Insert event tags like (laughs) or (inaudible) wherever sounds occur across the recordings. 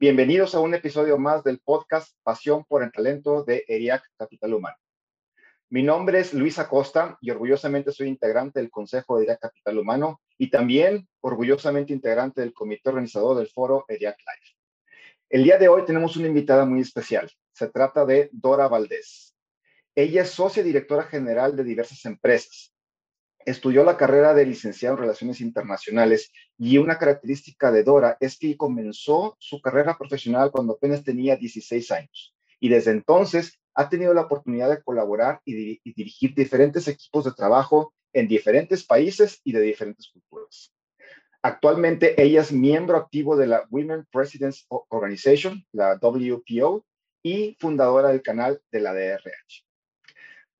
Bienvenidos a un episodio más del podcast Pasión por el Talento de ERIAC Capital Humano. Mi nombre es Luis Acosta y orgullosamente soy integrante del Consejo de ERIAC Capital Humano y también orgullosamente integrante del comité organizador del foro ERIAC Live. El día de hoy tenemos una invitada muy especial. Se trata de Dora Valdés. Ella es socia directora general de diversas empresas. Estudió la carrera de licenciado en Relaciones Internacionales y una característica de Dora es que comenzó su carrera profesional cuando apenas tenía 16 años y desde entonces ha tenido la oportunidad de colaborar y, dirigir diferentes equipos de trabajo en diferentes países y de diferentes culturas. Actualmente ella es miembro activo de la Women Presidents Organization, la WPO, y fundadora del canal de la DRH.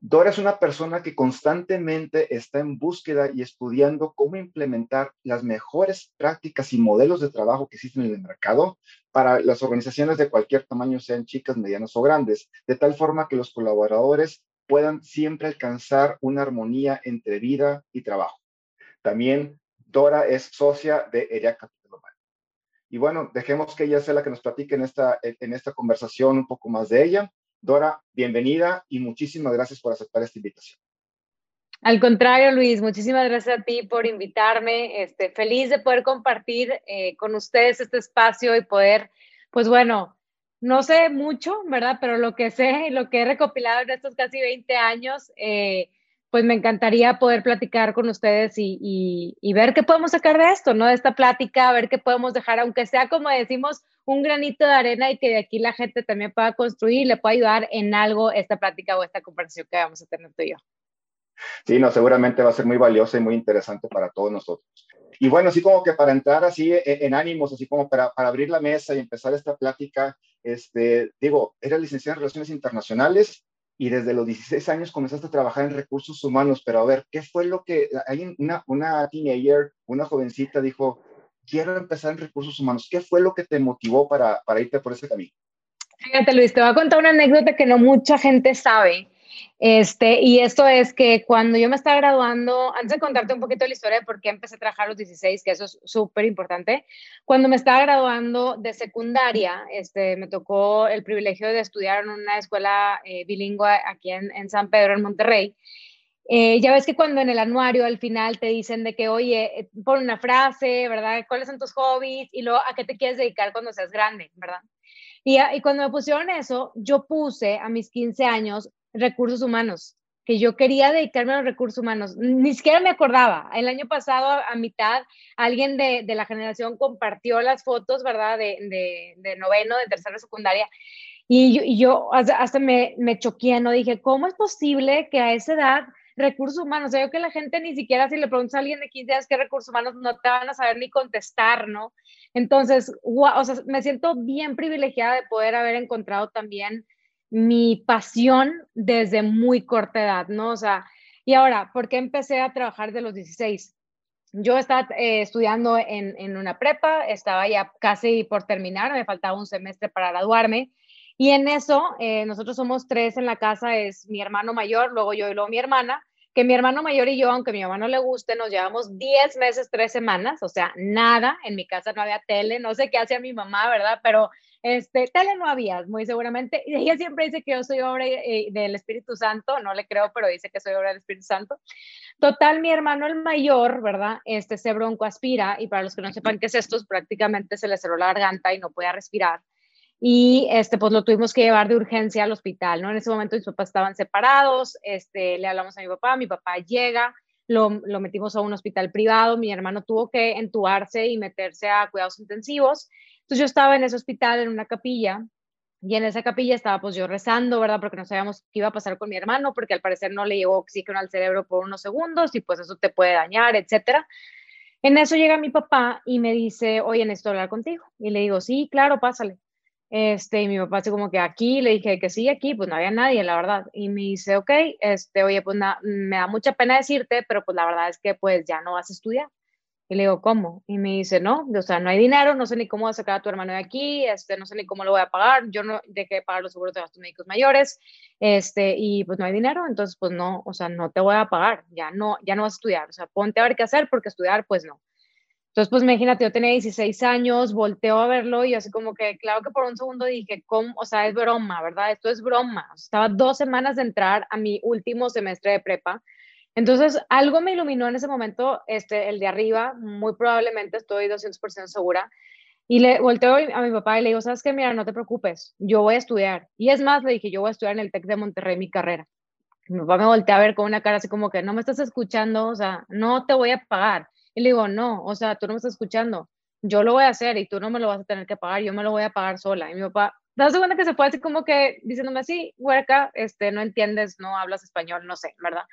Dora es una persona que constantemente está en búsqueda y estudiando cómo implementar las mejores prácticas y modelos de trabajo que existen en el mercado para las organizaciones de cualquier tamaño, sean chicas, medianas o grandes, de tal forma que los colaboradores puedan siempre alcanzar una armonía entre vida y trabajo. También Dora es socia de ERIA Capital. Y bueno, dejemos que ella sea la que nos platique en esta, en esta conversación un poco más de ella. Dora, bienvenida y muchísimas gracias por aceptar esta invitación. Al contrario, Luis, muchísimas gracias a ti por invitarme. Este, feliz de poder compartir eh, con ustedes este espacio y poder, pues bueno, no sé mucho, ¿verdad? Pero lo que sé, lo que he recopilado en estos casi 20 años, eh, pues me encantaría poder platicar con ustedes y, ver qué podemos sacar de esto, ¿no? De esta plática, ver qué podemos dejar, aunque sea como decimos, un granito de arena y que de aquí la gente también pueda construir y le pueda ayudar en algo esta plática o esta conversación que vamos a tener tú y yo. Sí, no, seguramente va a ser muy valiosa y muy interesante para todos nosotros. Y bueno, así como que para entrar así en, ánimos, así como para, para, abrir la mesa y empezar esta plática, este, digo, eres licenciada en Relaciones Internacionales, y desde los 16 años comenzaste a trabajar en recursos humanos, pero a ver, ¿qué fue lo que, hay una, una teenager, una jovencita dijo, quiero empezar en recursos humanos, ¿qué fue lo que te motivó para, para irte por ese camino? Fíjate Luis, te voy a contar una anécdota que no mucha gente sabe este, y esto es que cuando yo me estaba graduando, antes de contarte un poquito la historia de por qué empecé a trabajar a los 16, que eso es súper importante, cuando me estaba graduando de secundaria, este, me tocó el privilegio de estudiar en una escuela eh, bilingüe aquí en, en, San Pedro, en Monterrey. Eh, ya ves que cuando en el anuario al final te dicen de que, oye, eh, pon una frase, ¿verdad? ¿Cuáles son tus hobbies? Y luego, ¿a qué te quieres dedicar cuando seas grande, ¿verdad? Y, y, cuando me pusieron eso, yo puse a mis 15 años recursos humanos, que yo quería dedicarme a los recursos humanos. Ni siquiera me acordaba. El año pasado, a mitad, alguien de, de la generación compartió las fotos, ¿verdad? De, de, noveno, de tercera secundaria. Y yo, y yo hasta, me, me choqué, ¿no? Dije, ¿cómo es posible que a esa edad recursos humanos. O sea, yo que la gente ni siquiera si le preguntas a alguien de 15 años qué recursos humanos no te van a saber ni contestar, ¿no? Entonces, o sea, me siento bien privilegiada de poder haber encontrado también mi pasión desde muy corta edad, ¿no? O sea, y ahora, ¿por qué empecé a trabajar de los 16? Yo estaba eh, estudiando en, en, una prepa, estaba ya casi por terminar, me faltaba un semestre para graduarme. Y en eso, eh, nosotros somos tres en la casa, es mi hermano mayor, luego yo y luego mi hermana, que mi hermano mayor y yo, aunque a mi mamá no le guste, nos llevamos 10 meses, 3 semanas, o sea, nada, en mi casa no había tele, no sé qué hacía mi mamá, ¿verdad? Pero este, tele no había, muy seguramente. Y ella siempre dice que yo soy obra eh, del Espíritu Santo, no le creo, pero dice que soy obra del Espíritu Santo. Total, mi hermano el mayor, ¿verdad? Este se broncoaspira y para los que no sepan qué es esto, prácticamente se le cerró la garganta y no podía respirar. Y este, pues lo tuvimos que llevar de urgencia al hospital, ¿no? En ese momento mis papás estaban separados, este, le hablamos a mi papá, mi papá llega, lo, lo, metimos a un hospital privado, mi hermano tuvo que entubarse y meterse a cuidados intensivos entonces yo estaba en ese hospital, en una capilla, y en esa capilla estaba pues yo rezando, ¿verdad? Porque no sabíamos qué iba a pasar con mi hermano, porque al parecer no le llegó oxígeno al cerebro por unos segundos y pues eso te puede dañar, etcétera. En eso llega mi papá y me dice, oye, necesito hablar contigo. Y le digo, sí, claro, pásale. Este, y mi papá así como que aquí, le dije que sí, aquí, pues no había nadie, la verdad. Y me dice, ok, este, oye, pues me da mucha pena decirte, pero pues la verdad es que pues ya no vas a estudiar. Y le digo, ¿cómo? Y me dice, no, o sea, no hay dinero, no sé ni cómo sacar a tu hermano de aquí, este, no sé ni cómo lo voy a pagar, yo no dejé de pagar los seguros de gastos médicos mayores, este, y pues no hay dinero, entonces pues no, o sea, no te voy a pagar, ya no, ya no vas a estudiar, o sea, ponte a ver qué hacer porque estudiar, pues no. Entonces, pues imagínate, yo tenía 16 años, volteo a verlo y así como que, claro que por un segundo dije, ¿cómo? O sea, es broma, ¿verdad? Esto es broma. Estaba dos semanas de entrar a mi último semestre de prepa entonces, algo me iluminó en ese momento, este, el de arriba, muy probablemente estoy 200% segura. Y le volteo a mi papá y le digo, ¿sabes qué? Mira, no te preocupes, yo voy a estudiar. Y es más, le dije, yo voy a estudiar en el TEC de Monterrey mi carrera. Mi papá me voltea a ver con una cara así como que, no me estás escuchando, o sea, no te voy a pagar. Y le digo, no, o sea, tú no me estás escuchando, yo lo voy a hacer y tú no me lo vas a tener que pagar, yo me lo voy a pagar sola. Y mi papá, ¿te das cuenta que se fue así como que diciéndome así, huerca, este, no entiendes, no hablas español, no sé, ¿verdad?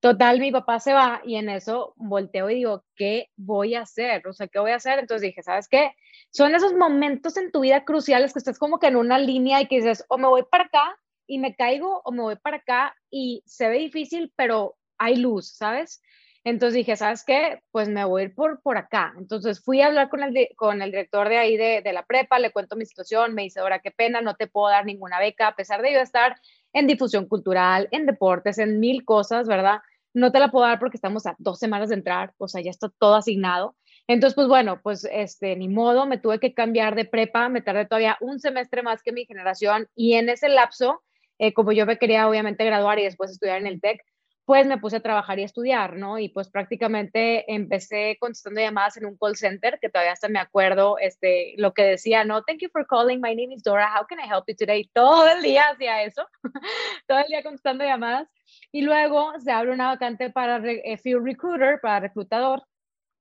Total, mi papá se va y en eso volteo y digo, ¿qué voy a hacer? O sea, ¿qué voy a hacer? Entonces dije, ¿sabes qué? Son esos momentos en tu vida cruciales que estás como que en una línea y que dices, o me voy para acá y me caigo, o me voy para acá y se ve difícil, pero hay luz, ¿sabes? Entonces dije, ¿sabes qué? Pues me voy a ir por, por acá. Entonces fui a hablar con el, con el director de ahí de, de la prepa, le cuento mi situación, me dice, ahora qué pena, no te puedo dar ninguna beca, a pesar de yo estar en difusión cultural, en deportes, en mil cosas, ¿verdad? no te la puedo dar porque estamos a dos semanas de entrar, o sea, ya está todo asignado. Entonces, pues bueno, pues este, ni modo, me tuve que cambiar de prepa, me tardé todavía un semestre más que mi generación y en ese lapso, eh, como yo me quería obviamente graduar y después estudiar en el TEC, pues me puse a trabajar y estudiar, ¿no? Y pues prácticamente empecé contestando llamadas en un call center, que todavía hasta me acuerdo, este, lo que decía, no, thank you for calling, my name is Dora, how can I help you today? Todo el día hacía eso, (laughs) todo el día contestando llamadas. Y luego se abre una vacante para eh, Field Recruiter, para reclutador.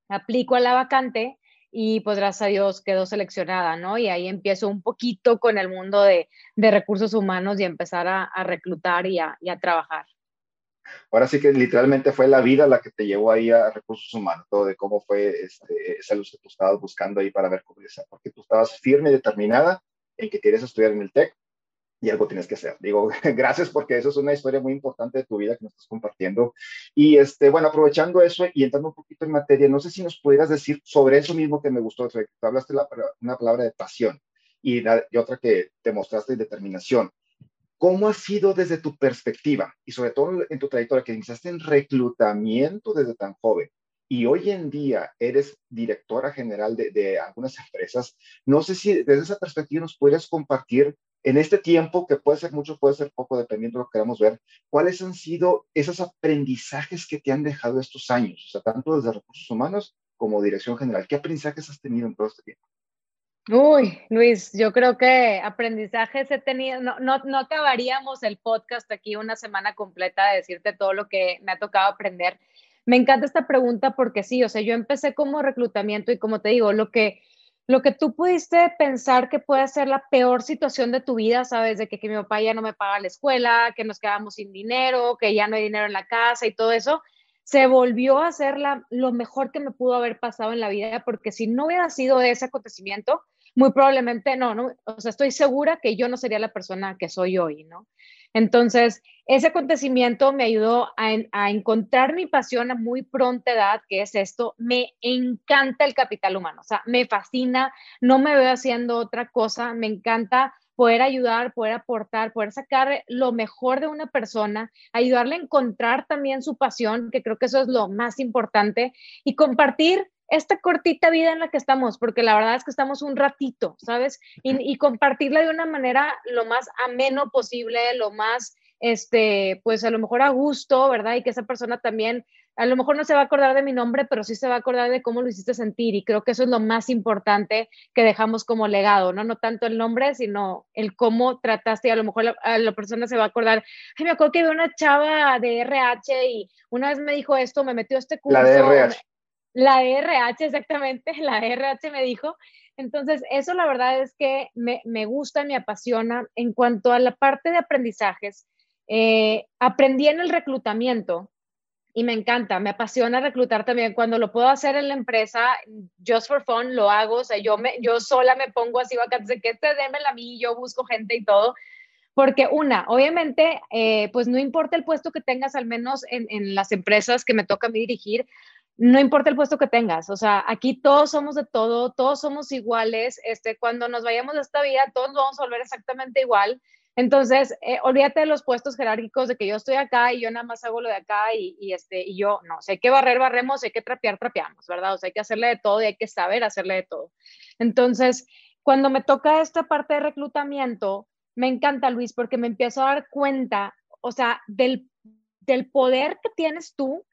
Aplico a la vacante y pues gracias a Dios quedó seleccionada, ¿no? Y ahí empiezo un poquito con el mundo de, de recursos humanos y empezar a, a reclutar y a, y a, trabajar. Ahora sí que literalmente fue la vida la que te llevó ahí a recursos humanos, todo de cómo fue este, esa luz que tú estabas buscando ahí para ver cómo era, porque tú estabas firme y determinada en que querías estudiar en el TEC y algo tienes que hacer. Digo, (laughs) gracias porque eso es una historia muy importante de tu vida que nos estás compartiendo. Y este, bueno, aprovechando eso y entrando un poquito en materia, no sé si nos pudieras decir sobre eso mismo que me gustó, tú hablaste la, una palabra de pasión y, y otra que te mostraste de determinación. ¿Cómo ha sido desde tu perspectiva y sobre todo en tu trayectoria que iniciaste en reclutamiento desde tan joven? y hoy en día eres directora general de, algunas empresas, no sé si desde esa perspectiva nos puedes compartir en este tiempo, que puede ser mucho, puede ser poco, dependiendo de lo que queramos ver, ¿cuáles han sido esos aprendizajes que te han dejado estos años? Tanto desde recursos humanos como dirección general. ¿Qué aprendizajes has tenido en todo este tiempo? Uy, Luis, yo creo que aprendizajes he tenido, no, no, no acabaríamos el podcast aquí una semana completa de decirte todo lo que me ha tocado aprender. Me encanta esta pregunta porque sí, o sea, yo empecé como reclutamiento y como te digo, lo que lo que tú pudiste pensar que puede ser la peor situación de tu vida, sabes, de que, que mi papá ya no me paga la escuela, que nos quedamos sin dinero, que ya no hay dinero en la casa y todo eso, se volvió a ser la, lo mejor que me pudo haber pasado en la vida, porque si no hubiera sido ese acontecimiento, muy probablemente no, no, o sea, estoy segura que yo no sería la persona que soy hoy, ¿no? Entonces, ese acontecimiento me ayudó a, encontrar mi pasión a muy pronta edad, que es esto. Me encanta el capital humano, o sea, me fascina, no me veo haciendo otra cosa, me encanta poder ayudar, poder aportar, poder sacar lo mejor de una persona, ayudarle a encontrar también su pasión, que creo que eso es lo más importante, y compartir esta cortita vida en la que estamos, porque la verdad es que estamos un ratito, ¿sabes? Y, compartirla de una manera lo más ameno posible, lo más, este, pues a lo mejor a gusto, ¿verdad? Y que esa persona también, a lo mejor no se va a acordar de mi nombre, pero sí se va a acordar de cómo lo hiciste sentir. Y creo que eso es lo más importante que dejamos como legado, ¿no? No tanto el nombre, sino el cómo trataste. Y a lo mejor la, la persona se va a acordar, ay, me acuerdo que había una chava de RH y una vez me dijo esto, me metió este curso. La de RH la RH, exactamente, la RH me dijo. Entonces, eso la verdad es que me, me gusta, me apasiona. En cuanto a la parte de aprendizajes, eh, aprendí en el reclutamiento y me encanta, me apasiona reclutar también. Cuando lo puedo hacer en la empresa, just for fun, lo hago. O sea, yo, me, yo sola me pongo así vacantes de que este démela a mí, yo busco gente y todo. Porque una, obviamente, eh, pues no importa el puesto que tengas, al menos en, en las empresas que me toca a mí dirigir, no importa el puesto que tengas, o sea, aquí todos somos de todo, todos somos iguales, este, cuando nos vayamos de esta vida, todos vamos a volver exactamente igual. Entonces, eh, olvídate de los puestos jerárquicos de que yo estoy acá y yo nada más hago lo de acá y, este, y yo, no, sé que barrer, barremos, hay que trapear, trapeamos, ¿verdad? O sea, hay que hacerle de todo y hay que saber hacerle de todo. Entonces, cuando me toca esta parte de reclutamiento, me encanta, Luis, porque me empiezo a dar cuenta, o sea, del, del poder que tienes tú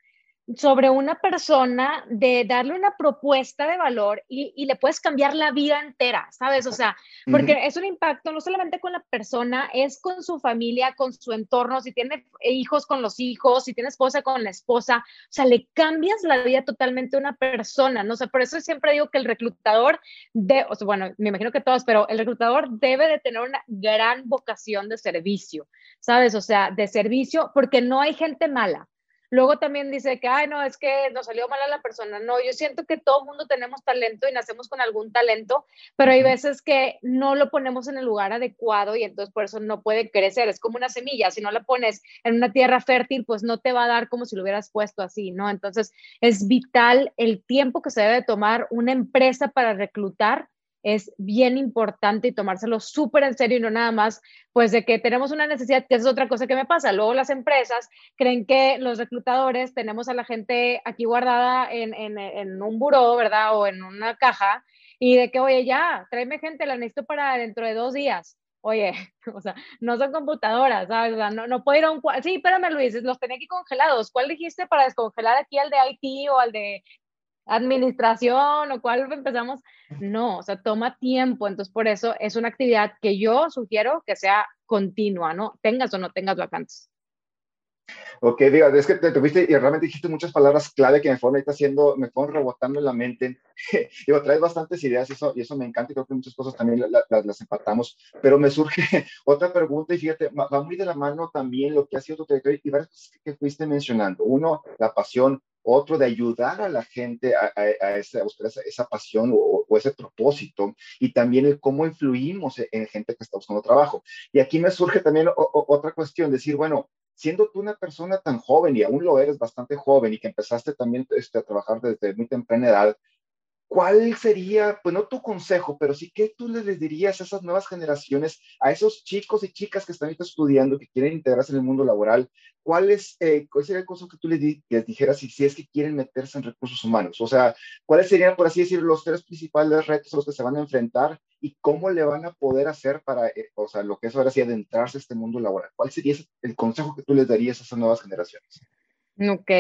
sobre una persona, de darle una propuesta de valor y, le puedes cambiar la vida entera, ¿sabes? O sea, porque es un impacto no solamente con la persona, es con su familia, con su entorno, si tiene hijos con los hijos, si tiene esposa con la esposa, o sea, le cambias la vida totalmente a una persona, ¿no? O sea, por eso siempre digo que el reclutador, de, o sea, bueno, me imagino que todos, pero el reclutador debe de tener una gran vocación de servicio, ¿sabes? O sea, de servicio, porque no hay gente mala Luego también dice que, ay, no, es que nos salió mal a la persona. No, yo siento que todo mundo tenemos talento y nacemos con algún talento, pero hay veces que no lo ponemos en el lugar adecuado y entonces por eso no puede crecer. Es como una semilla, si no la pones en una tierra fértil, pues no te va a dar como si lo hubieras puesto así, ¿no? Entonces es vital el tiempo que se debe tomar una empresa para reclutar es bien importante y tomárselo súper en serio y no nada más, pues de que tenemos una necesidad, que es otra cosa que me pasa. Luego las empresas creen que los reclutadores tenemos a la gente aquí guardada en, en, un buró, ¿verdad? O en una caja y de que, oye, ya, tráeme gente, la necesito para dentro de dos días. Oye, (laughs) o sea, no son computadoras, ¿sabes? no, no puedo ir a un... Sí, espérame, Luis, los tenía aquí congelados. ¿Cuál dijiste para descongelar aquí al de IT o al de administración o cuál empezamos. No, o sea, toma tiempo. Entonces, por eso es una actividad que yo sugiero que sea continua, ¿no? Tengas o no tengas vacantes. Ok, diga, es que te tuviste y realmente dijiste muchas palabras clave que me fueron ahorita haciendo, me fueron rebotando en la mente. (laughs) digo, traes bastantes ideas y eso, y eso me encanta y creo que muchas cosas también las empatamos. Pero me surge (laughs) otra pregunta y fíjate, va muy de la mano también lo que ha sido tu trayectoria y varias cosas que fuiste mencionando. Uno, la pasión, otro de ayudar a la gente a, esa, esa, pasión o, ese propósito, y también el cómo influimos en, gente que está buscando trabajo. Y aquí me surge también otra cuestión, decir, bueno, siendo tú una persona tan joven y aún lo eres bastante joven y que empezaste también este, a trabajar desde muy temprana edad, ¿cuál sería, pues no tu consejo, pero sí que tú les dirías a esas nuevas generaciones, a esos chicos y chicas que están estudiando, que quieren integrarse en el mundo laboral? ¿Cuál, es, eh, cuál sería el consejo que tú les, les dijeras si, si, es que quieren meterse en recursos humanos? O sea, ¿cuáles serían, por así decir, los tres principales retos a los que se van a enfrentar y cómo le van a poder hacer para, eh, o sea, lo que es ahora sí adentrarse a este mundo laboral? ¿Cuál sería el consejo que tú les darías a esas nuevas generaciones? Ok.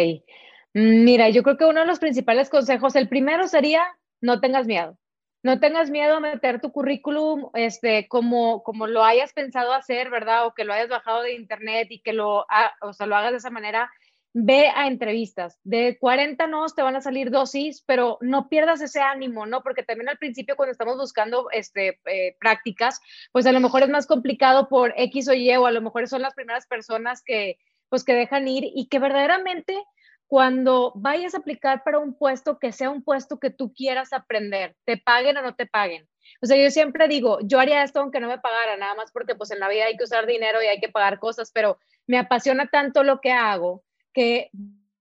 Mm, mira, yo creo que uno de los principales consejos, el primero sería no tengas miedo. No tengas miedo a meter tu currículum este, como, como lo hayas pensado hacer, ¿verdad? O que lo hayas bajado de internet y que lo, o sea, lo hagas de esa manera. Ve a entrevistas. De 40 no te van a salir dosis, pero no pierdas ese ánimo, ¿no? Porque también al principio cuando estamos buscando este, eh, prácticas, pues a lo mejor es más complicado por X o Y, o a lo mejor son las primeras personas que, pues, que dejan ir y que verdaderamente cuando vayas a aplicar para un puesto que sea un puesto que tú quieras aprender, te paguen o no te paguen. O sea, yo siempre digo, yo haría esto aunque no me pagara, nada más porque pues en la vida hay que usar dinero y hay que pagar cosas, pero me apasiona tanto lo que hago que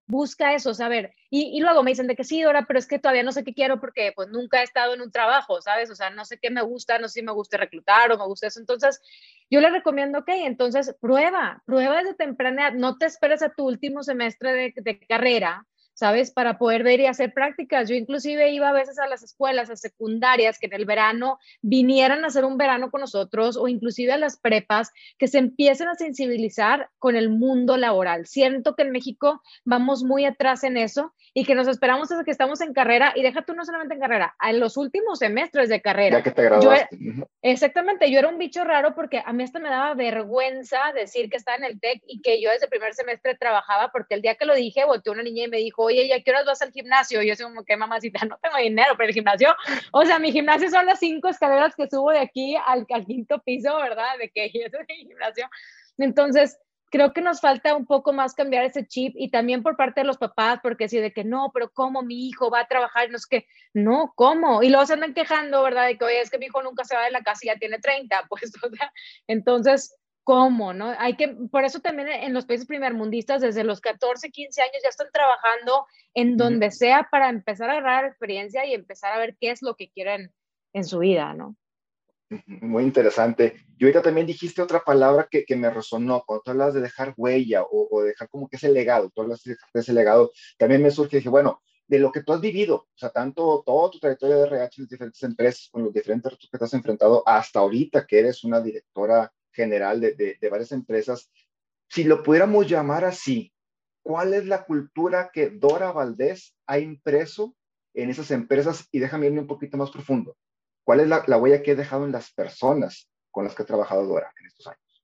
busca eso, saber. Y, luego me dicen de que sí, ahora, pero es que todavía no sé qué quiero porque pues nunca he estado en un trabajo, ¿sabes? O sea, no sé qué me gusta, no sé si me gusta reclutar o me gusta eso. Entonces, yo le recomiendo, ok, entonces prueba, prueba desde temprana, no te esperes a tu último semestre de carrera ¿sabes? Para poder ver y hacer prácticas. Yo inclusive iba a veces a las escuelas, a secundarias, que en el verano vinieran a hacer un verano con nosotros o inclusive a las prepas, que se empiecen a sensibilizar con el mundo laboral. Siento que en México vamos muy atrás en eso y que nos esperamos hasta que estamos en carrera y deja tú no solamente en carrera, en los últimos semestres de carrera. Ya que te graduaste. exactamente, yo era un bicho raro porque a mí hasta me daba vergüenza decir que estaba en el TEC y que yo desde el primer semestre trabajaba porque el día que lo dije, volteó una niña y me dijo, oye, ¿y qué horas vas al gimnasio? Y yo soy como, ¿qué mamacita? No tengo dinero para el gimnasio. O sea, mi gimnasio son las cinco escaleras que subo de aquí al, al quinto piso, ¿verdad? De que (laughs) es el gimnasio. Entonces, creo que nos falta un poco más cambiar ese chip y también por parte de los papás, porque si de que no, pero ¿cómo mi hijo va a trabajar? No es que, no, ¿cómo? Y luego se andan quejando, ¿verdad? De que, oye, es que mi hijo nunca se va de la casa y ya tiene 30, (laughs) pues, o sea, entonces, ¿cómo? ¿No? Hay que, por eso también en los países primermundistas, desde los 14, 15 años ya están trabajando en donde sea para empezar a agarrar experiencia y empezar a ver qué es lo que quieren en su vida, ¿no? Muy interesante. Y ahorita también dijiste otra palabra que, que me resonó, cuando tú hablas de dejar huella o, o, dejar como que ese legado, tú hablas de ese legado, también me surge, dije, bueno, de lo que tú has vivido, o sea, tanto toda tu trayectoria de RH en las diferentes empresas, con los diferentes retos que te has enfrentado, hasta ahorita que eres una directora general de, de, varias empresas, si lo pudiéramos llamar así, ¿cuál es la cultura que Dora Valdés ha impreso en esas empresas? Y déjame irme un poquito más profundo. ¿Cuál es la, la, huella que he dejado en las personas con las que he trabajado Dora en estos años?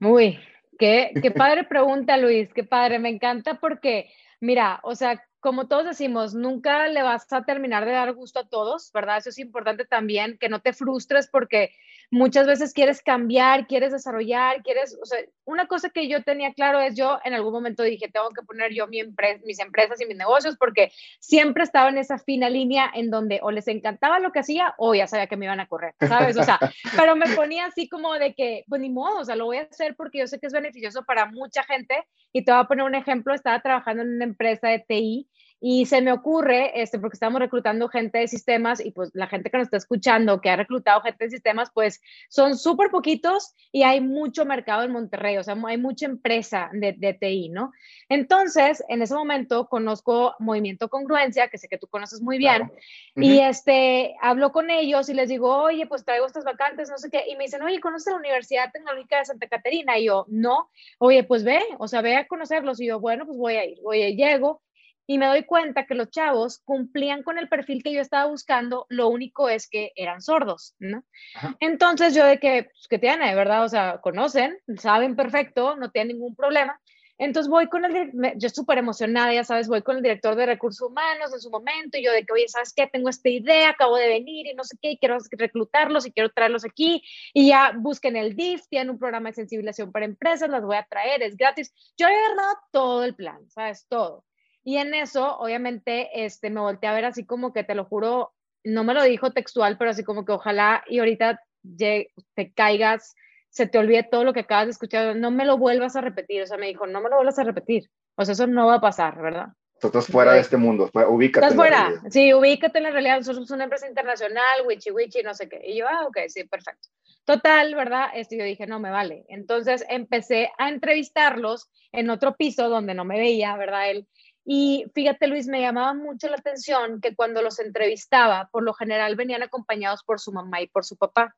Uy, qué, qué padre pregunta, Luis, qué padre, me encanta porque, mira, o sea, como todos decimos, nunca le vas a terminar de dar gusto a todos, ¿verdad? Eso es importante también, que no te frustres porque muchas veces quieres cambiar, quieres desarrollar, quieres, o sea, una cosa que yo tenía claro es yo en algún momento dije, tengo que poner yo mi mis empresas y mis negocios porque siempre estaba en esa fina línea en donde o les encantaba lo que hacía o ya sabía que me iban a correr, ¿sabes? O sea, (laughs) pero me ponía así como de que, pues ni modo, o sea, lo voy a hacer porque yo sé que es beneficioso para mucha gente y te voy a poner un ejemplo, estaba trabajando en una empresa de TI y se me ocurre, este, porque estamos reclutando gente de sistemas y pues la gente que nos está escuchando, que ha reclutado gente de sistemas, pues son súper poquitos y hay mucho mercado en Monterrey, o sea, hay mucha empresa de, de, TI, ¿no? Entonces, en ese momento conozco Movimiento Congruencia, que sé que tú conoces muy bien, claro. uh -huh. y este, hablo con ellos y les digo, oye, pues traigo estas vacantes, no sé qué, y me dicen, oye, ¿conoces la Universidad Tecnológica de Santa Catarina? Y yo, no, oye, pues ve, o sea, ve a conocerlos, y yo, bueno, pues voy a ir, oye, llego, y me doy cuenta que los chavos cumplían con el perfil que yo estaba buscando, lo único es que eran sordos, ¿no? Ajá. Entonces yo de que, pues, ¿qué tiene, verdad? O sea, conocen, saben perfecto, no tienen ningún problema. Entonces voy con el, yo súper emocionada, ya sabes, voy con el director de recursos humanos en su momento, y yo de que, oye, ¿sabes qué? Tengo esta idea, acabo de venir y no sé qué, y quiero reclutarlos y quiero traerlos aquí, y ya busquen el DIF, tienen un programa de sensibilización para empresas, las voy a traer, es gratis. Yo he agarrado todo el plan, ¿sabes? Todo. Y en eso, obviamente, este, me volteé a ver así como que, te lo juro, no me lo dijo textual, pero así como que ojalá y ahorita te caigas, se te olvide todo lo que acabas de escuchar, no me lo vuelvas a repetir. O sea, me dijo, no me lo vuelvas a repetir. O sea, eso no va a pasar, ¿verdad? Estás fuera de este mundo, ubícate. Estás fuera, sí, ubícate en la realidad. Nosotros somos una empresa internacional, wichi wichi, no sé qué. Y yo, ah, ok, sí, perfecto. Total, ¿verdad? Esto yo dije, no me vale. Entonces empecé a entrevistarlos en otro piso donde no me veía, ¿verdad? Él. Y fíjate, Luis, me llamaba mucho la atención que cuando los entrevistaba, por lo general venían acompañados por su mamá y por su papá.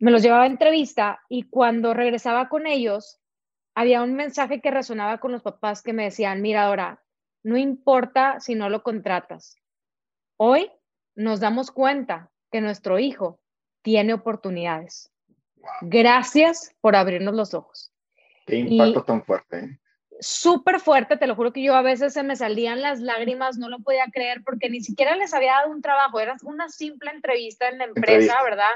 Me los llevaba a entrevista y cuando regresaba con ellos, había un mensaje que resonaba con los papás que me decían, mira, ahora, no importa si no lo contratas. Hoy nos damos cuenta que nuestro hijo tiene oportunidades. Gracias por abrirnos los ojos. Qué impacto y, tan fuerte. ¿eh? Súper fuerte, te lo juro que yo a veces se me salían las lágrimas, no lo podía creer porque ni siquiera les había dado un trabajo, era una simple entrevista en la empresa, entrevista. ¿verdad?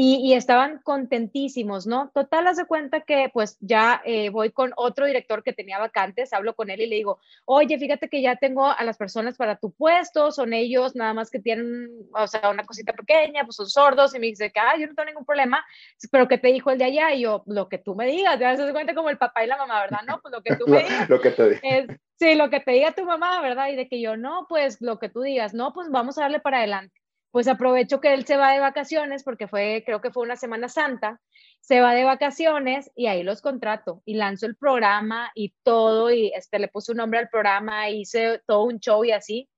Y, y, estaban contentísimos, ¿no? Total, hace cuenta que pues ya eh, voy con otro director que tenía vacantes, hablo con él y le digo, oye, fíjate que ya tengo a las personas para tu puesto, son ellos, nada más que tienen, o sea, una cosita pequeña, pues son sordos, y me dice que, ah, yo no tengo ningún problema, pero que te dijo el de allá? Y yo, lo que tú me digas, ya se cuenta como el papá y la mamá, ¿verdad? No, pues lo que tú me (laughs) digas. lo que te diga. Es, sí, lo que te diga tu mamá, ¿verdad? Y de que yo, no, pues lo que tú digas, no, pues vamos a darle para adelante pues aprovecho que él se va de vacaciones porque fue, creo que fue una Semana Santa, se va de vacaciones y ahí los contrato y lanzo el programa y todo y este, le puse un nombre al programa, hice todo un show y así.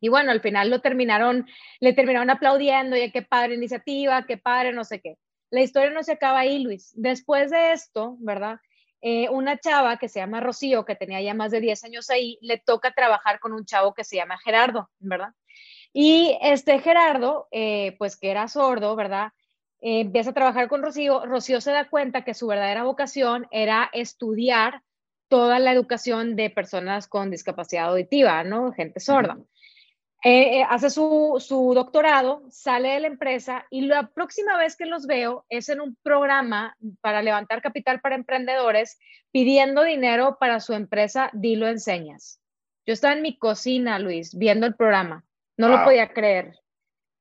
Y bueno, al final lo terminaron, le terminaron aplaudiendo, y qué padre iniciativa, qué padre, no sé qué. La historia no se acaba ahí, Luis. Después de esto, ¿verdad? Eh, una chava que se llama Rocío, que tenía ya más de 10 años ahí, le toca trabajar con un chavo que se llama Gerardo, ¿verdad? Y este Gerardo, eh, pues que era sordo, ¿verdad? Eh, empieza a trabajar con Rocío. Rocío se da cuenta que su verdadera vocación era estudiar toda la educación de personas con discapacidad auditiva, ¿no? Gente sorda. Eh, eh, hace su, su, doctorado, sale de la empresa y la próxima vez que los veo es en un programa para levantar capital para emprendedores pidiendo dinero para su empresa Dilo Enseñas. Yo estaba en mi cocina, Luis, viendo el programa. No lo podía creer.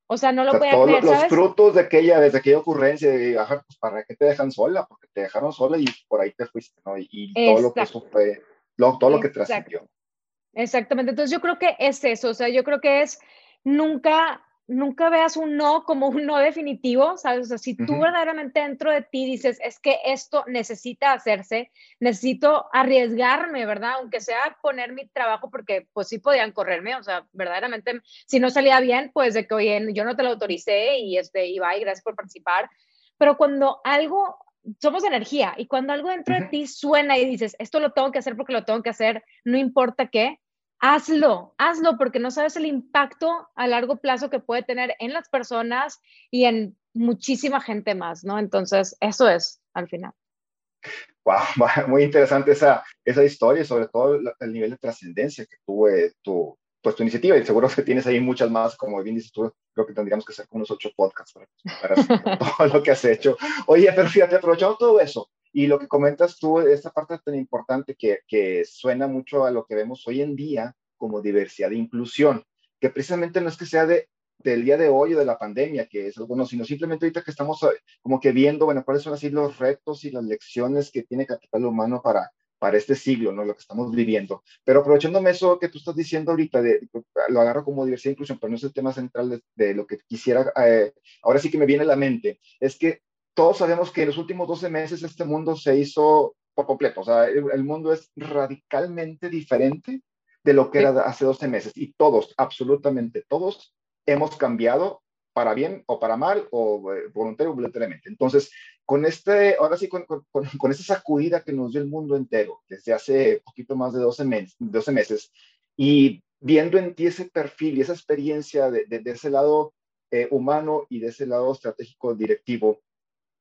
O sea, no lo podía creer. Los frutos de aquella, desde aquella ocurrencia de, pues, ¿para qué te dejan sola? Porque te dejaron sola y por ahí te fuiste, ¿no? Y, todo lo que eso fue, todo lo que trascendió. Exactamente. Entonces yo creo que es eso, o sea, yo creo que es nunca, nunca veas un no como un no definitivo, ¿sabes? O sea, si tú verdaderamente dentro de ti dices, es que esto necesita hacerse, necesito arriesgarme, ¿verdad? Aunque sea poner mi trabajo, porque pues sí podían correrme, o sea, verdaderamente, si no salía bien, pues de que, oye, yo no te lo autoricé y este, y gracias por participar. Pero cuando algo somos energía y cuando algo dentro de ti suena y dices, esto lo tengo que hacer porque lo tengo que hacer, no importa qué, hazlo, hazlo, porque no sabes el impacto a largo plazo que puede tener en las personas y en muchísima gente más, ¿no? Entonces, eso es al final. Wow, (laughs) muy interesante esa, esa historia y sobre todo el nivel de trascendencia que tuvo tu, pues, tu iniciativa y seguro que tienes ahí muchas más, como bien dices tú, creo que tendríamos que hacer unos ocho podcasts para, para (laughs) todo lo que has hecho. Oye, pero fíjate, aprovechando todo eso, y lo que comentas tú, esta parte tan importante que, que suena mucho a lo que vemos hoy en día como diversidad e inclusión, que precisamente no es que sea de, del día de hoy o de la pandemia, que es algo no, sino simplemente ahorita que estamos eh, como que viendo, bueno, cuáles son así los retos y las lecciones que tiene capital humano para, para este siglo, ¿no? Lo que estamos viviendo. Pero aprovechándome eso que tú estás diciendo ahorita, de, lo agarro como diversidad e inclusión, pero no es el tema central de, lo que quisiera, eh, ahora sí que me viene a la mente, es que todos sabemos que en los últimos 12 meses este mundo se hizo por completo, o sea, el, mundo es radicalmente diferente de lo que era hace 12 meses y todos, absolutamente todos, hemos cambiado para bien o para mal o eh, voluntario o voluntariamente. Entonces, con este, ahora sí, con, con, con, esta sacudida que nos dio el mundo entero desde hace poquito más de 12, meses, 12 meses y viendo en ti ese perfil y esa experiencia de, de, ese lado eh, humano y de ese lado estratégico directivo,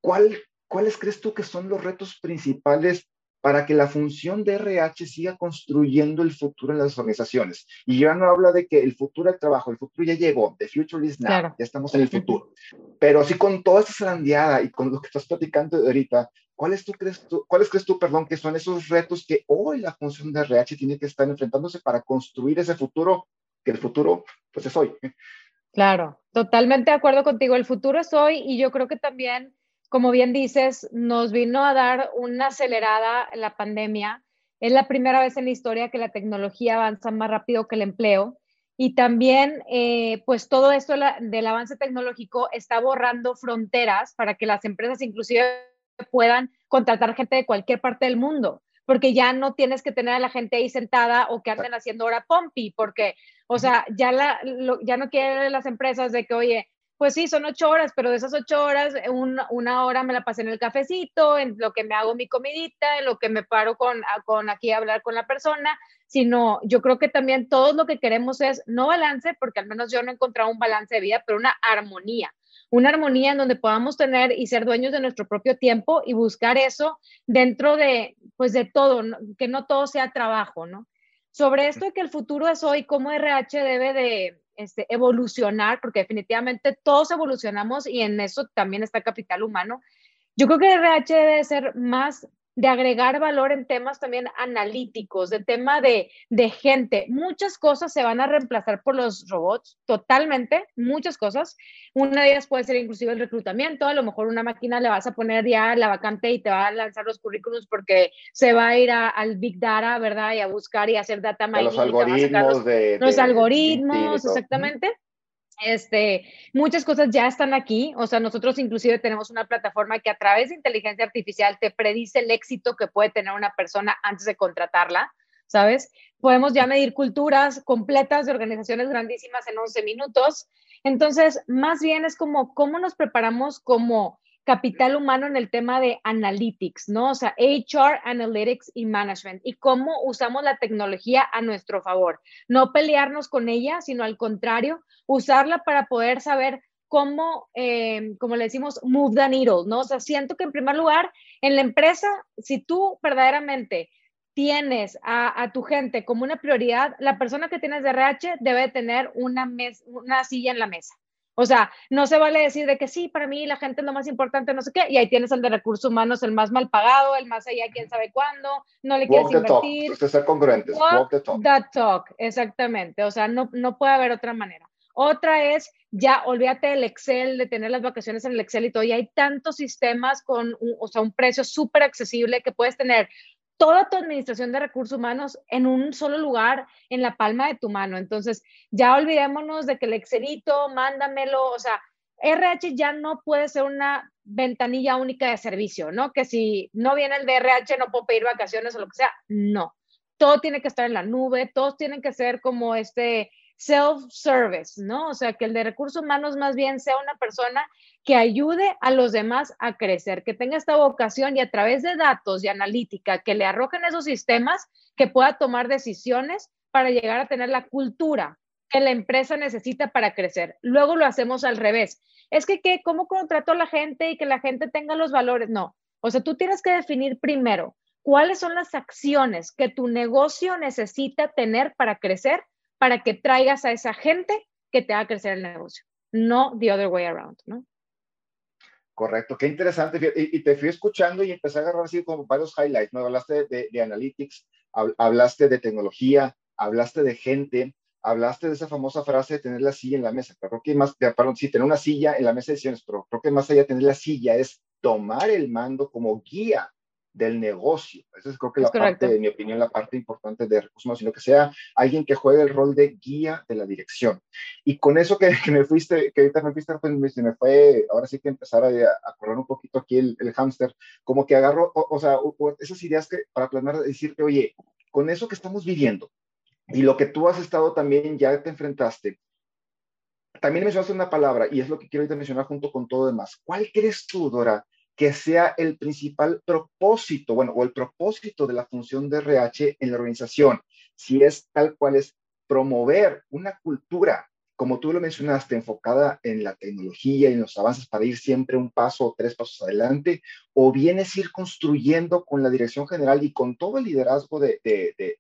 ¿cuál, ¿cuáles crees tú que son los retos principales para que la función de RH siga construyendo el futuro en las organizaciones? Y ya no habla de que el futuro del trabajo, el futuro ya llegó, the future is now, ya estamos en el futuro. Pero sí con toda esta zarandeada y con lo que estás platicando ahorita, ¿cuáles, tú crees tú, ¿cuáles crees tú, perdón, que son esos retos que hoy la función de RH tiene que estar enfrentándose para construir ese futuro, que el futuro pues es hoy? Claro, totalmente de acuerdo contigo. El futuro es hoy y yo creo que también como bien dices, nos vino a dar una acelerada la pandemia. Es la primera vez en la historia que la tecnología avanza más rápido que el empleo. Y también, eh, pues todo esto del avance tecnológico está borrando fronteras para que las empresas inclusive puedan contratar gente de cualquier parte del mundo, porque ya no tienes que tener a la gente ahí sentada o que anden haciendo hora pompi, porque, o sea, ya, la, ya no quieren las empresas de que, oye, pues sí, son ocho horas, pero de esas ocho horas, una hora me la pasé en el cafecito, en lo que me hago mi comidita, en lo que me paro con, con aquí a hablar con la persona, sino yo creo que también todos lo que queremos es no balance, porque al menos yo no he encontrado un balance de vida, pero una armonía, una armonía en donde podamos tener y ser dueños de nuestro propio tiempo y buscar eso dentro de, pues de todo, que no todo sea trabajo, ¿no? Sobre esto de que el futuro es hoy, cómo RH debe de este, evolucionar, porque definitivamente todos evolucionamos y en eso también está capital humano. Yo creo que RH debe ser más de agregar valor en temas también analíticos, de tema de, de, gente. Muchas cosas se van a reemplazar por los robots, totalmente, muchas cosas. Una de ellas puede ser inclusive el reclutamiento, a lo mejor una máquina le vas a poner ya la vacante y te va a lanzar los currículums porque se va a ir al Big Data, ¿verdad? Y a buscar y hacer data mining. Los algoritmos de, Los algoritmos, exactamente. Este, muchas cosas ya están aquí, o sea, nosotros inclusive tenemos una plataforma que a través de inteligencia artificial te predice el éxito que puede tener una persona antes de contratarla, ¿sabes? Podemos ya medir culturas completas de organizaciones grandísimas en 11 minutos. Entonces, más bien es como cómo nos preparamos como capital humano en el tema de analytics, ¿no? O sea, HR, analytics y management y cómo usamos la tecnología a nuestro favor. No pelearnos con ella, sino al contrario, usarla para poder saber cómo, eh, como le decimos, move the needle, ¿no? O sea, siento que en primer lugar, en la empresa, si tú verdaderamente tienes a, tu gente como una prioridad, la persona que tienes de RH debe tener una, una silla en la mesa. O sea, no se vale decir de que sí, para mí la gente es lo más importante, no sé qué, y ahí tienes el de recursos humanos, el más mal pagado, el más allá, quién sabe cuándo, no le quieres invertir. Talk. ser congruentes. Walk, the talk. Talk, exactamente. O sea, no, no puede haber otra manera. Otra es, ya olvídate del Excel, de tener las vacaciones en el Excel y todo. Y hay tantos sistemas con o sea, un precio súper accesible que puedes tener toda tu administración de recursos humanos en un solo lugar, en la palma de tu mano. Entonces, ya olvidémonos de que el Excelito, mándamelo, o sea, RH ya no puede ser una ventanilla única de servicio, ¿no? Que si no viene el de RH no puedo pedir vacaciones o lo que sea. No, todo tiene que estar en la nube, todos tienen que ser como este self-service, ¿no? O sea, que el de recursos humanos más bien sea una persona que ayude a los demás a crecer, que tenga esta vocación y a través de datos y analítica que le arrojen esos sistemas, que pueda tomar decisiones para llegar a tener la cultura que la empresa necesita para crecer. Luego lo hacemos al revés. Es que, ¿qué? ¿cómo contrato a la gente y que la gente tenga los valores? No. O sea, tú tienes que definir primero cuáles son las acciones que tu negocio necesita tener para crecer para que traigas a esa gente que te haga crecer el negocio, no the other way around, ¿no? Correcto, qué interesante. Y, te fui escuchando y empecé a agarrar así como varios highlights, ¿no? Hablaste de, analytics, hablaste de tecnología, hablaste de gente, hablaste de esa famosa frase de tener la silla en la mesa. Pero creo que más, perdón, sí, tener una silla en la mesa de decisiones, pero creo que más allá de tener la silla es tomar el mando como guía del negocio. Esa es creo que la parte, en mi opinión, la parte importante de recursos humanos, sino que sea alguien que juegue el rol de guía de la dirección. Y con eso que, me fuiste, que ahorita me fuiste, pues me, fue, ahora sí que empezar a, a correr un poquito aquí el, el hámster, como que agarro, o, sea, esas ideas que para planear, decirte, oye, con eso que estamos viviendo y lo que tú has estado también, ya te enfrentaste, también mencionaste una palabra, y es lo que quiero ahorita mencionar junto con todo demás. ¿Cuál crees tú, Dora, que sea el principal propósito, bueno, o el propósito de la función de RH en la organización, si es tal cual es promover una cultura, como tú lo mencionaste, enfocada en la tecnología y en los avances para ir siempre un paso o tres pasos adelante, o bien es ir construyendo con la dirección general y con todo el liderazgo de,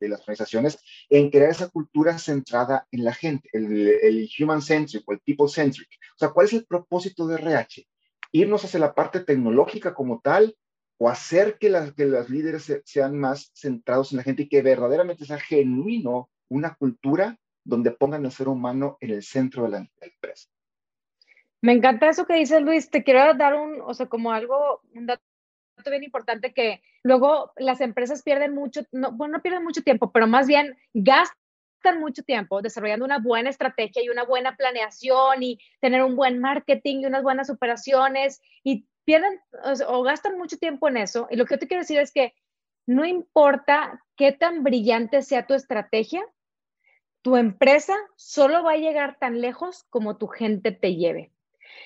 las organizaciones en crear esa cultura centrada en la gente, el, el human centric o el people centric. O sea, ¿cuál es el propósito de RH? Irnos hacia la parte tecnológica como tal o hacer que las, que las líderes sean más centrados en la gente y que verdaderamente sea genuino una cultura donde pongan al ser humano en el centro de la, empresa. Me encanta eso que dices, Luis. Te quiero dar un, o sea, como algo, un dato bien importante que luego las empresas pierden mucho, no, bueno, no pierden mucho tiempo, pero más bien gastan mucho tiempo desarrollando una buena estrategia y una buena planeación y tener un buen marketing y unas buenas operaciones y pierden o, gastan mucho tiempo en eso. Y lo que yo te quiero decir es que no importa qué tan brillante sea tu estrategia, tu empresa solo va a llegar tan lejos como tu gente te lleve.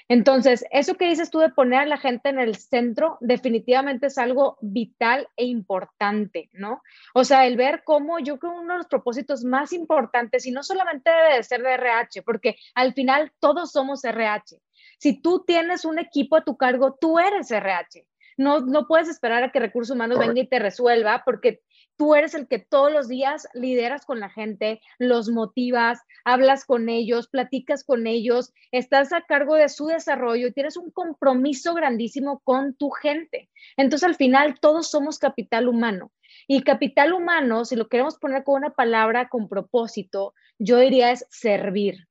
Entonces, eso que dices tú de poner a la gente en el centro definitivamente es algo vital e importante, ¿no? O sea, el ver cómo yo creo uno de los propósitos más importantes, y no solamente debe de ser de RH, porque al final todos somos RH. Si tú tienes un equipo a tu cargo, tú eres RH. No, no puedes esperar a que recursos humanos venga y te resuelva porque tú eres el que todos los días lideras con la gente, los motivas, hablas con ellos, platicas con ellos, estás a cargo de su desarrollo y tienes un compromiso grandísimo con tu gente. Entonces, al final, todos somos capital humano. Y capital humano, si lo queremos poner con una palabra con propósito, yo diría es servir.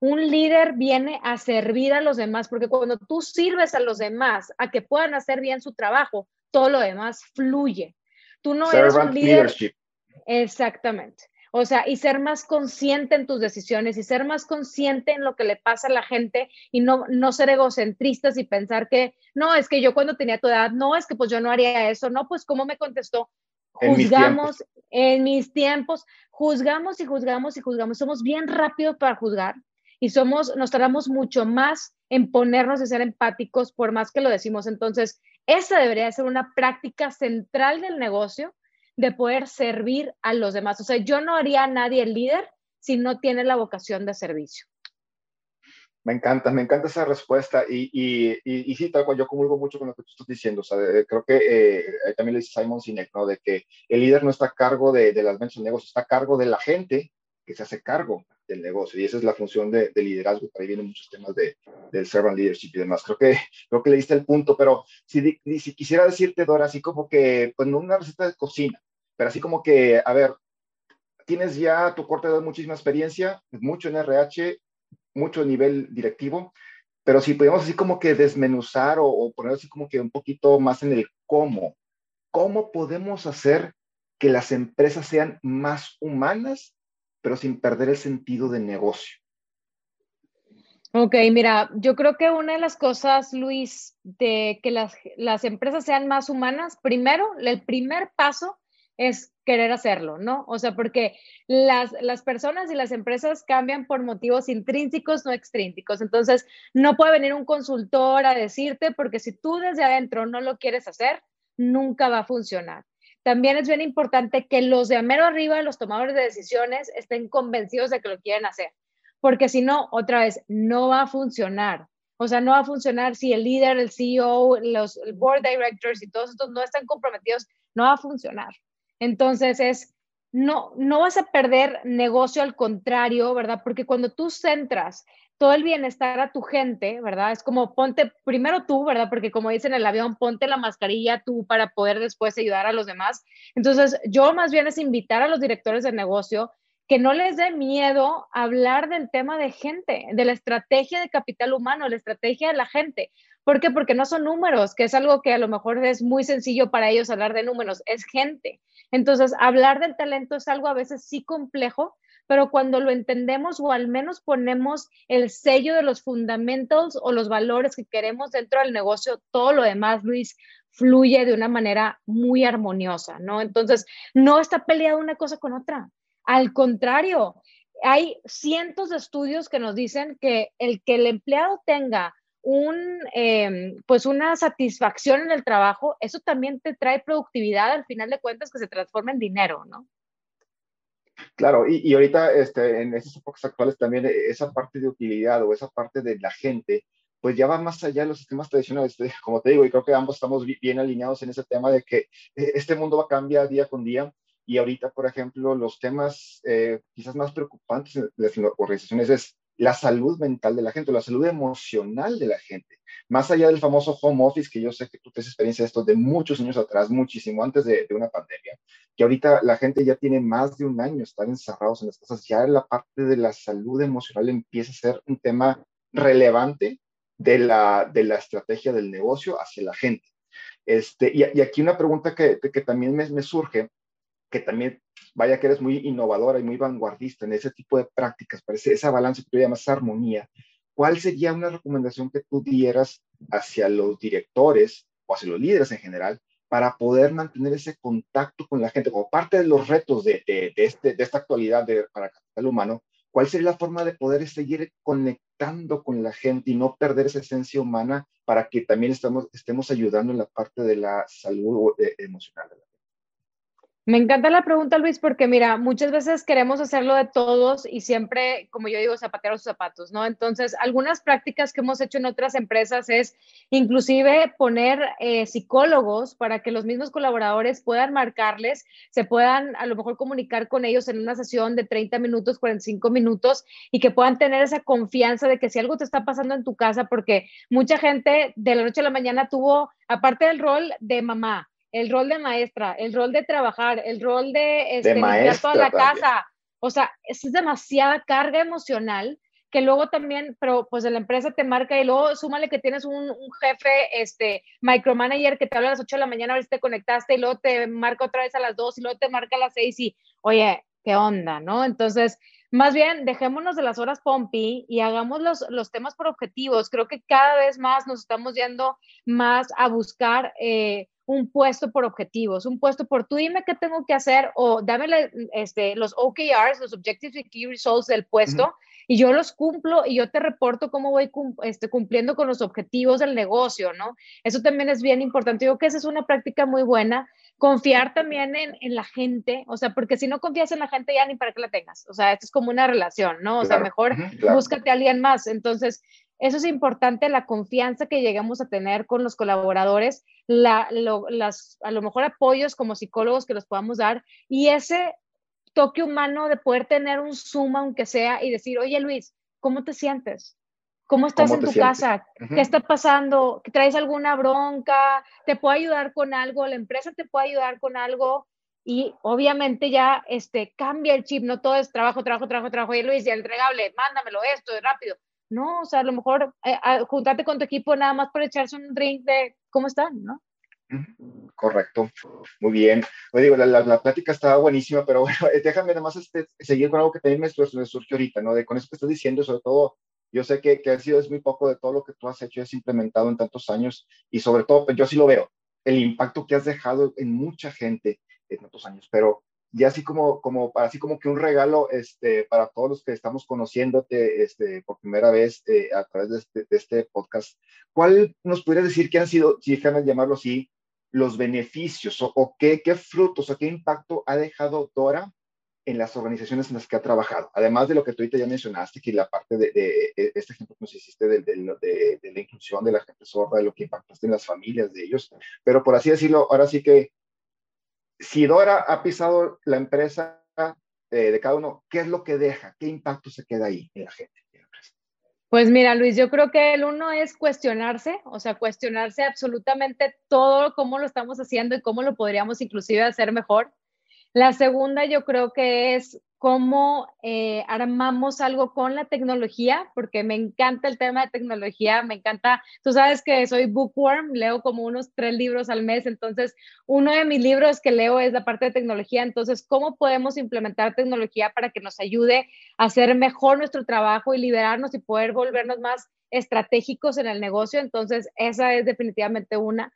Un líder viene a servir a los demás, porque cuando tú sirves a los demás a que puedan hacer bien su trabajo, todo lo demás fluye. Tú no eres un líder. Exactamente. O sea, y ser más consciente en tus decisiones y ser más consciente en lo que le pasa a la gente y no, no ser egocentristas y pensar que, no, es que yo cuando tenía tu edad, no, es que pues yo no haría eso, no, pues cómo me contestó. Juzgamos en mis tiempos, juzgamos y juzgamos y juzgamos. Somos bien rápidos para juzgar y somos, nos tardamos mucho más en ponernos y ser empáticos por más que lo decimos. Entonces, esa debería ser una práctica central del negocio de poder servir a los demás. O sea, yo no haría a nadie el líder si no tiene la vocación de servicio. Me encanta, me encanta esa respuesta y, y, y, sí, tal cual, yo comulgo mucho con lo que tú estás diciendo, o sea, creo que eh, también le dice Simon Sinek, ¿no? De que el líder no está a cargo de, de las ventas del negocio, está a cargo de la gente que se hace cargo del negocio. Y esa es la función de, de liderazgo, por ahí vienen muchos temas de, del servant leadership y demás, creo que, creo que le diste el punto, pero si, si quisiera decirte, Dora, así como que, pues no una receta de cocina, pero así como que, a ver, tienes ya tu corte de muchísima experiencia, mucho en RH, mucho nivel directivo, pero si podemos así como que desmenuzar o, poner así como que un poquito más en el cómo, ¿cómo podemos hacer que las empresas sean más humanas, pero sin perder el sentido de negocio? Ok, mira, yo creo que una de las cosas, Luis, de que las, las empresas sean más humanas, primero, el primer paso es querer hacerlo, ¿no? O sea, porque las, las personas y las empresas cambian por motivos intrínsecos, no extrínsecos. Entonces, no puede venir un consultor a decirte, porque si tú desde adentro no lo quieres hacer, nunca va a funcionar. También es bien importante que los de mero arriba, los tomadores de decisiones, estén convencidos de que lo quieren hacer, porque si no, otra vez, no va a funcionar. O sea, no va a funcionar si el líder, el CEO, los board directors y todos estos no están comprometidos, no va a funcionar. Entonces es, no, no vas a perder negocio, al contrario, ¿verdad? Porque cuando tú centras todo el bienestar a tu gente, ¿verdad? Es como ponte primero tú, ¿verdad? Porque como dicen en el avión, ponte la mascarilla tú para poder después ayudar a los demás. Entonces, yo más bien es invitar a los directores de negocio que no les dé miedo hablar del tema de gente, de la estrategia de capital humano, la estrategia de la gente. ¿Por qué? Porque no son números, que es algo que a lo mejor es muy sencillo para ellos hablar de números, es gente. Entonces, hablar del talento es algo a veces sí complejo, pero cuando lo entendemos o al menos ponemos el sello de los fundamentos o los valores que queremos dentro del negocio, todo lo demás, Luis, fluye de una manera muy armoniosa, ¿no? Entonces, no está peleada una cosa con otra. Al contrario, hay cientos de estudios que nos dicen que el que el empleado tenga un, em, pues una satisfacción en el trabajo, eso también te trae productividad al final de cuentas que se transforma en dinero, ¿no? Claro, y, y ahorita este, en esas épocas actuales también eh, esa parte de utilidad o esa parte de la gente, pues ya va más allá de los sistemas tradicionales, (laughs) como te digo, y creo que ambos estamos bien alineados en ese tema de que eh, este mundo va a cambiar día con día. Y ahorita, por ejemplo, los temas eh, quizás más preocupantes de las organizaciones es la salud mental de la gente, la salud emocional de la gente. Más allá del famoso home office, que yo sé que tú tienes experiencia de esto de muchos años atrás, muchísimo antes de, una pandemia, que ahorita la gente ya tiene más de un año estar encerrados en las casas, ya la parte de la salud emocional empieza a ser un tema relevante de la, de la estrategia del negocio hacia la gente. Este, y, aquí una pregunta que, que también me, me surge, que también vaya que eres muy innovadora y muy vanguardista en ese tipo de prácticas, parece esa balance que tú llamas armonía, ¿cuál sería una recomendación que tú dieras hacia los directores o hacia los líderes en general para poder mantener ese contacto con la gente como parte de los retos de, de, este, de esta actualidad de, para capital humano? ¿Cuál sería la forma de poder seguir conectando con la gente y no perder esa esencia humana para que también estamos, estemos ayudando en la parte de la salud eh, emocional de la me encanta la pregunta, Luis, porque mira, muchas veces queremos hacerlo de todos y siempre, como yo digo, zapatear los zapatos, ¿no? Entonces, algunas prácticas que hemos hecho en otras empresas es inclusive poner eh, psicólogos para que los mismos colaboradores puedan marcarles, se puedan a lo mejor comunicar con ellos en una sesión de 30 minutos, 45 minutos y que puedan tener esa confianza de que si algo te está pasando en tu casa, porque mucha gente de la noche a la mañana tuvo, aparte del rol de mamá, el rol de maestra, el rol de trabajar, el rol de, este, limpiar toda la casa. O sea, es demasiada carga emocional que luego también, pero pues de la empresa te marca y luego súmale que tienes un, jefe, este, micromanager que te habla a las 8 de la mañana a ver si te conectaste y luego te marca otra vez a las 2 y luego te marca a las 6 y, oye, ¿qué onda? ¿No? Entonces, más bien, dejémonos de las horas pompi y hagamos los, los temas por objetivos. Creo que cada vez más nos estamos yendo más a buscar eh, un puesto por objetivos, un puesto por tú dime qué tengo que hacer o dame este, los OKRs, los Objectives and Key Results del puesto y yo los cumplo y yo te reporto cómo voy este, cumpliendo con los objetivos del negocio, ¿no? Eso también es bien importante. Yo creo que esa es una práctica muy buena. Confiar también en, en la gente, o sea, porque si no confías en la gente ya ni para qué la tengas. O sea, esto es como una relación, ¿no? O sea, mejor búscate a alguien más. Entonces, eso es importante, la confianza que lleguemos a tener con los colaboradores, la, las, a lo mejor apoyos como psicólogos que los podamos dar y ese toque humano de poder tener un Zoom, aunque sea, y decir, oye Luis, ¿cómo te sientes? ¿Cómo estás en tu casa? ¿Qué está pasando? ¿Traes alguna bronca? ¿Te puedo ayudar con algo? ¿La empresa te puede ayudar con algo? Y obviamente ya este, cambia el chip, no todo es trabajo, trabajo, trabajo, trabajo. Y Luis, ya entregable, mándamelo esto, rápido. No, o sea, a lo mejor eh, juntarte con tu equipo nada más para echarse un drink de cómo están, ¿no? Correcto, muy bien. Oye, digo, la, la, plática estaba buenísima, pero (laughs) bueno, eh, déjame nada más este, seguir con algo que también me, me surge ahorita, ¿no? De con eso que estás diciendo, sobre todo, yo sé que, que ha sido es muy poco de todo lo que tú has hecho y has implementado en tantos años, y sobre todo, pues yo sí lo veo, el impacto que has dejado en mucha gente en tantos años, pero ya así como, como, así como que un regalo este, para todos los que estamos conociéndote este, por primera vez eh, a través de este, de este, podcast, ¿cuál nos podrías decir que han sido, si déjame llamarlo así, los beneficios o, qué, qué, frutos o qué impacto ha dejado Dora en las organizaciones en las que ha trabajado? Además de lo que tú ahorita ya mencionaste, que la parte de, de, este ejemplo que nos hiciste de, de, la inclusión de la gente sorda, de lo que impactaste en las familias de ellos, pero por así decirlo, ahora sí que si Dora ha pisado la empresa eh, de cada uno, ¿qué es lo que deja? ¿Qué impacto se queda ahí en la gente? Pues mira, Luis, yo creo que el uno es cuestionarse, o sea, cuestionarse absolutamente todo cómo lo estamos haciendo y cómo lo podríamos inclusive hacer mejor. La segunda yo creo que es cómo eh, armamos algo con la tecnología, porque me encanta el tema de tecnología, me encanta, tú sabes que soy bookworm, leo como unos tres libros al mes, entonces uno de mis libros que leo es la parte de tecnología, entonces, ¿cómo podemos implementar tecnología para que nos ayude a hacer mejor nuestro trabajo y liberarnos y poder volvernos más estratégicos en el negocio? Entonces, esa es definitivamente una.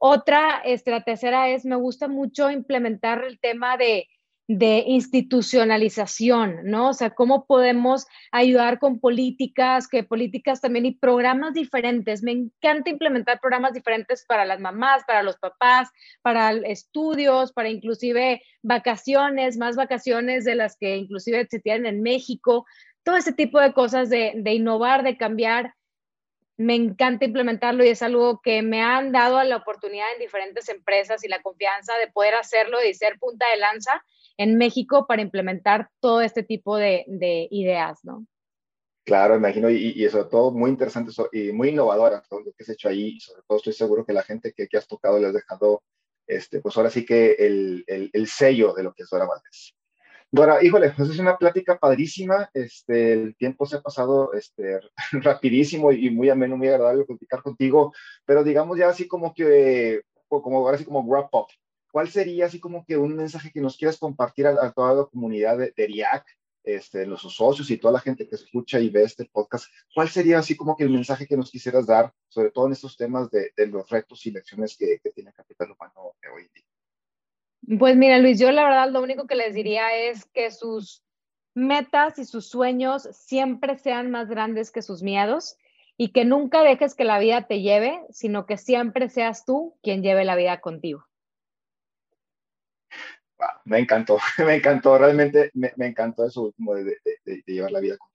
Otra, este, la tercera es, me gusta mucho implementar el tema de de institucionalización, ¿no? O sea, cómo podemos ayudar con políticas, que políticas también y programas diferentes. Me encanta implementar programas diferentes para las mamás, para los papás, para estudios, para inclusive vacaciones, más vacaciones de las que inclusive se tienen en México. Todo ese tipo de cosas de, de innovar, de cambiar. Me encanta implementarlo y es algo que me han dado la oportunidad en diferentes empresas y la confianza de poder hacerlo y ser punta de lanza en México para implementar todo este tipo de, ideas, ¿no? Claro, imagino, y, sobre todo muy interesante y muy innovadora todo lo que has hecho ahí, y sobre todo estoy seguro que la gente que, que has tocado le has dejado, este, pues ahora sí que el, el, sello de lo que es Dora Valdés. Dora, híjole, pues es una plática padrísima, este, el tiempo se ha pasado este, (laughs) rapidísimo y muy ameno, muy agradable platicar contigo, pero digamos ya así como que, como ahora sí como wrap up, ¿cuál sería así como que un mensaje que nos quieras compartir a, toda la comunidad de, de RIAC, este, los socios y toda la gente que escucha y ve este podcast? ¿Cuál sería así como que el mensaje que nos quisieras dar, sobre todo en estos temas de, los retos y lecciones que, tiene Capital Humano hoy en día? Pues mira, Luis, yo la verdad lo único que les diría es que sus metas y sus sueños siempre sean más grandes que sus miedos y que nunca dejes que la vida te lleve, sino que siempre seas tú quien lleve la vida contigo me encantó, (laughs) me encantó, realmente me, encantó eso último de, llevar la vida contigo.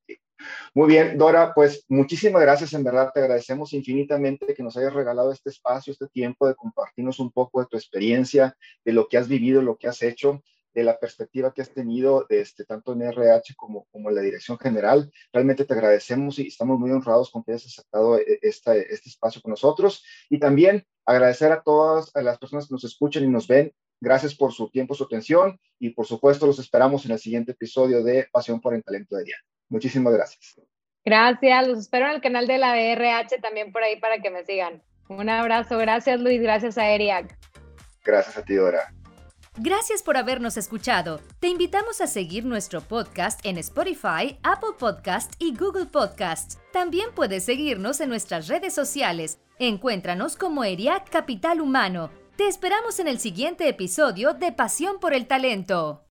Muy bien, Dora, pues muchísimas gracias, en verdad te agradecemos infinitamente que nos hayas regalado este espacio, este tiempo de compartirnos un poco de tu experiencia, de lo que has vivido, lo que has hecho, de la perspectiva que has tenido este, tanto en RH como, como en la dirección general. Realmente te agradecemos y estamos muy honrados con que hayas aceptado eh, esta, este espacio con nosotros. Y también agradecer a todas las personas que nos escuchan y nos ven Gracias por su tiempo, su atención y por supuesto los esperamos en el siguiente episodio de Pasión por el Talento de Diana. Muchísimas gracias. Gracias, los espero en el canal de la DRH también por ahí para que me sigan. Un abrazo, gracias Luis, gracias a Eriac. Gracias a ti, Dora. Gracias por habernos escuchado. Te invitamos a seguir nuestro podcast en Spotify, Apple Podcast y Google Podcast. También puedes seguirnos en nuestras redes sociales. Encuéntranos como ERIAC Capital Humano Te esperamos en el siguiente episodio de Pasión por el Talento.